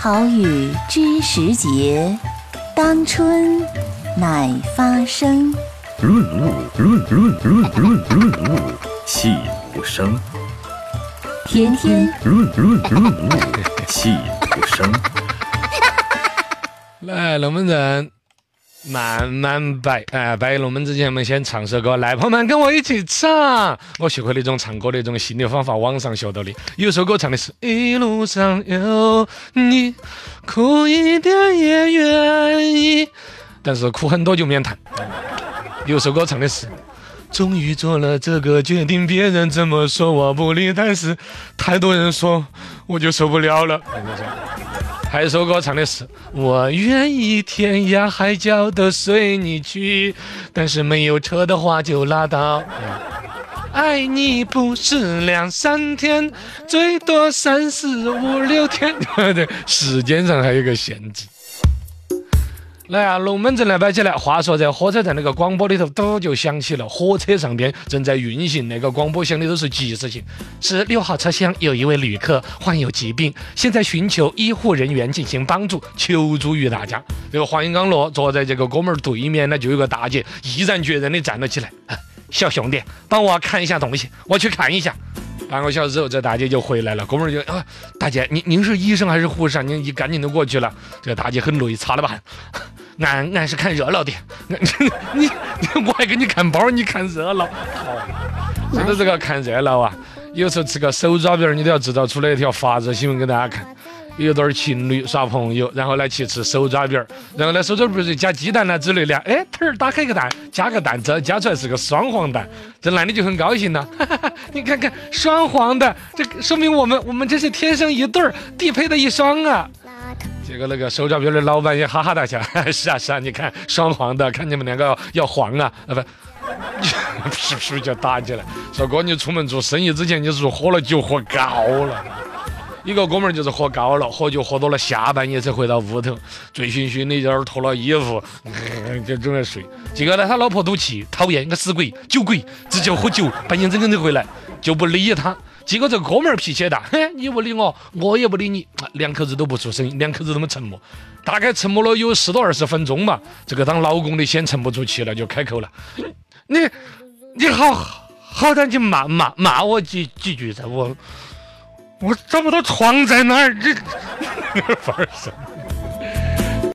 好雨知时节，当春乃发生。润物润润润润润物细无声，天天润润润物细无声。来，龙门阵慢慢摆，哎，摆龙门之前，我们先唱首歌，来，朋友们跟我一起唱。我学会了一种唱歌的一种新的方法，网上学到的。有首歌唱的是一路上有你，苦一点也愿意，但是苦很多就免谈。有首歌唱的是。终于做了这个决定，别人怎么说我不理，但是太多人说，我就受不了了。还有首歌唱的是：我愿意天涯海角都随你去，但是没有车的话就拉倒。爱你不是两三天，最多三四五六天。对，时间上还有个限制。来啊，龙门阵来摆起来。话说在火车站那个广播里头，都就响起了火车上边正在运行，那个广播响的都是及时性。是六号车厢有一位旅客患有疾病，现在寻求医护人员进行帮助，求助于大家。这个黄金刚落坐在这个哥们儿对面呢，就有个大姐毅然决然的站了起来。小兄弟，帮我看一下东西，我去看一下。半个小时之后，这大姐就回来了。哥们儿就啊，大姐，您您是医生还是护士啊？您一赶紧就过去了。这个大姐很累，擦了吧。俺俺是看热闹的，你你我还给你看包，你看热闹。说到这个看热闹啊，有时候吃个手抓饼，你都要制造出来一条法制新闻给大家看。有对情侣耍朋友，然后呢去吃手抓饼，然后呢手抓饼是加鸡蛋啦之类的，哎，儿打开一个蛋，加个蛋，这加出来是个双黄蛋，这男的就很高兴了。你看看双黄的，这说明我们我们这是天生一对儿，地配的一双啊。结果那个手抓饼的老板也哈哈大笑，是啊是啊，你看双黄的，看你们两个要黄啊，啊不，是不是就打起来？说哥，你出门做生意之前，你是不是喝了酒喝高了？一个哥们儿就是喝高了，喝酒喝多了，下半夜才回到屋头，醉醺醺的，在那儿脱了衣服，就准备睡。结果呢，他老婆赌气，讨厌个死鬼，酒鬼，只叫喝酒，半夜整更就回来，就不理他。结果这哥们儿脾气也大，嘿，你不理我，我也不理你，两口子都不出声，两口子都么沉默，大概沉默了有十多二十分钟嘛。这个当老公的先沉不住气了，就开口了：“你，你好好歹你骂骂骂我几几句在，我我找不到床在哪儿，这反而生